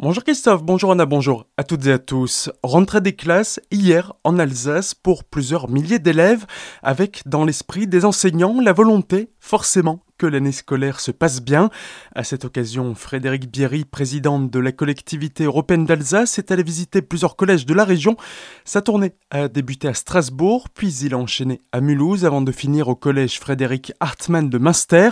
Bonjour Christophe, bonjour Anna, bonjour à toutes et à tous. Rentrée des classes hier en Alsace pour plusieurs milliers d'élèves avec dans l'esprit des enseignants la volonté forcément que l'année scolaire se passe bien. À cette occasion, Frédéric Bierry, présidente de la collectivité européenne d'Alsace, est allé visiter plusieurs collèges de la région. Sa tournée a débuté à Strasbourg, puis il a enchaîné à Mulhouse avant de finir au collège Frédéric Hartmann de Münster.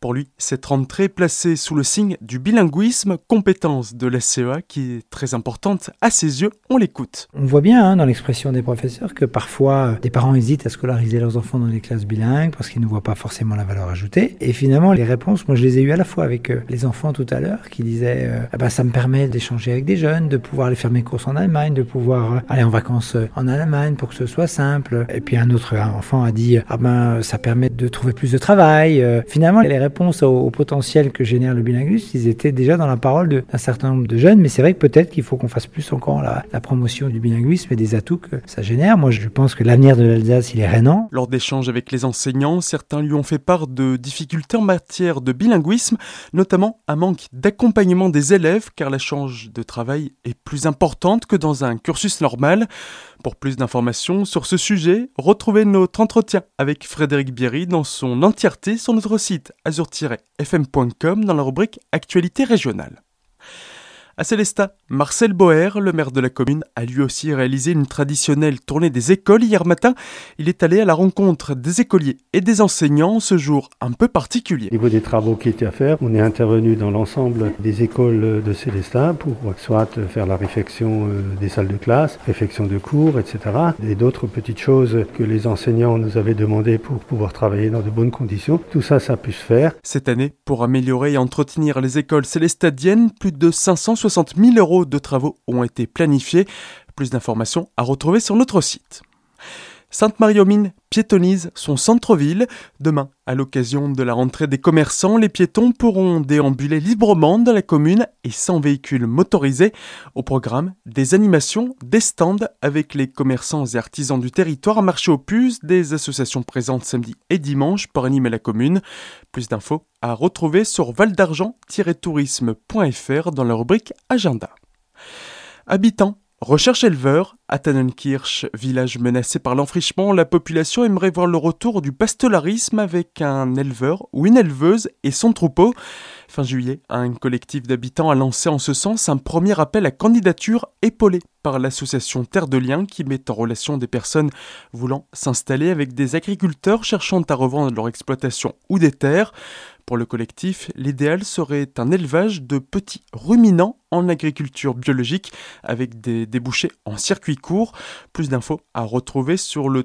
Pour lui, cette rentrée placée sous le signe du bilinguisme, compétence de la CEA qui est très importante à ses yeux. On l'écoute. On voit bien hein, dans l'expression des professeurs que parfois des parents hésitent à scolariser leurs enfants dans des classes bilingues parce qu'ils ne voient pas forcément la valeur ajoutée. Et finalement, les réponses, moi je les ai eues à la fois avec euh, les enfants tout à l'heure qui disaient euh, ben, ça me permet d'échanger avec des jeunes, de pouvoir aller faire mes courses en Allemagne, de pouvoir euh, aller en vacances en Allemagne pour que ce soit simple. Et puis un autre enfant a dit ah ben ça permet de trouver plus de travail. Finalement, les réponses au, potentiel que génère le bilinguisme, ils étaient déjà dans la parole d'un certain nombre de jeunes, mais c'est vrai que peut-être qu'il faut qu'on fasse plus encore la, la, promotion du bilinguisme et des atouts que ça génère. Moi, je pense que l'avenir de l'Alsace, il est rénant. Lors d'échanges avec les enseignants, certains lui ont fait part de difficultés en matière de bilinguisme, notamment un manque d'accompagnement des élèves car la charge de travail est plus importante que dans un cursus normal. Pour plus d'informations sur ce sujet, retrouvez notre entretien avec Frédéric Bierry dans son entièreté sur notre site azur-fm.com dans la rubrique Actualité régionale. À Célestat, Marcel Boer, le maire de la commune, a lui aussi réalisé une traditionnelle tournée des écoles hier matin. Il est allé à la rencontre des écoliers et des enseignants ce jour un peu particulier. Au niveau des travaux qui étaient à faire, on est intervenu dans l'ensemble des écoles de Célestat pour soit faire la réfection euh, des salles de classe, réfection de cours, etc. Et d'autres petites choses que les enseignants nous avaient demandé pour pouvoir travailler dans de bonnes conditions. Tout ça, ça a pu se faire. Cette année, pour améliorer et entretenir les écoles célestadiennes, plus de 560 60 000 euros de travaux ont été planifiés. Plus d'informations à retrouver sur notre site. Sainte-Marie-aux-Mines piétonise son centre-ville. Demain, à l'occasion de la rentrée des commerçants, les piétons pourront déambuler librement dans la commune et sans véhicules motorisés. Au programme, des animations, des stands avec les commerçants et artisans du territoire, marché aux puces, des associations présentes samedi et dimanche pour animer la commune. Plus d'infos à retrouver sur valdargent-tourisme.fr dans la rubrique Agenda. Habitants Recherche éleveur, à Tannenkirch, village menacé par l'enfrichement, la population aimerait voir le retour du pastolarisme avec un éleveur ou une éleveuse et son troupeau. Fin juillet, un collectif d'habitants a lancé en ce sens un premier appel à candidature épaulé par l'association Terre de Liens qui met en relation des personnes voulant s'installer avec des agriculteurs cherchant à revendre leur exploitation ou des terres. Pour le collectif, l'idéal serait un élevage de petits ruminants en agriculture biologique avec des débouchés en circuit court. Plus d'infos à retrouver sur le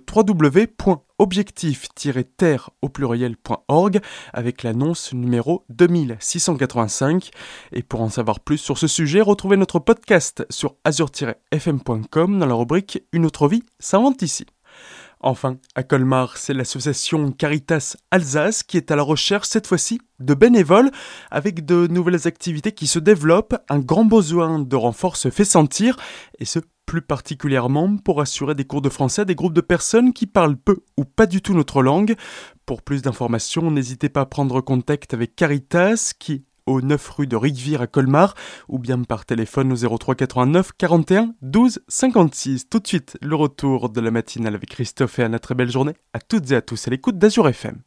www.objectif-terre au pluriel.org avec l'annonce numéro 2685. Et pour en savoir plus sur ce sujet, retrouvez notre podcast sur azur-fm.com dans la rubrique Une autre vie s'invente ici. Enfin, à Colmar, c'est l'association Caritas Alsace qui est à la recherche cette fois-ci de bénévoles avec de nouvelles activités qui se développent. Un grand besoin de renfort se fait sentir et ce plus particulièrement pour assurer des cours de français à des groupes de personnes qui parlent peu ou pas du tout notre langue. Pour plus d'informations, n'hésitez pas à prendre contact avec Caritas qui au 9 rue de Rigvire à Colmar ou bien par téléphone au 03 89 41 12 56. Tout de suite, le retour de la matinale avec Christophe et Anna. Très belle journée à toutes et à tous à l'écoute d'Azur FM.